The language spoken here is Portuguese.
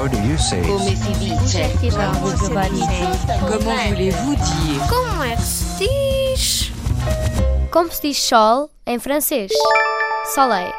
How do you say? Come si dice? Como voulez-vous dire Como é que se diz? Como se diz sol em francês? Soleil.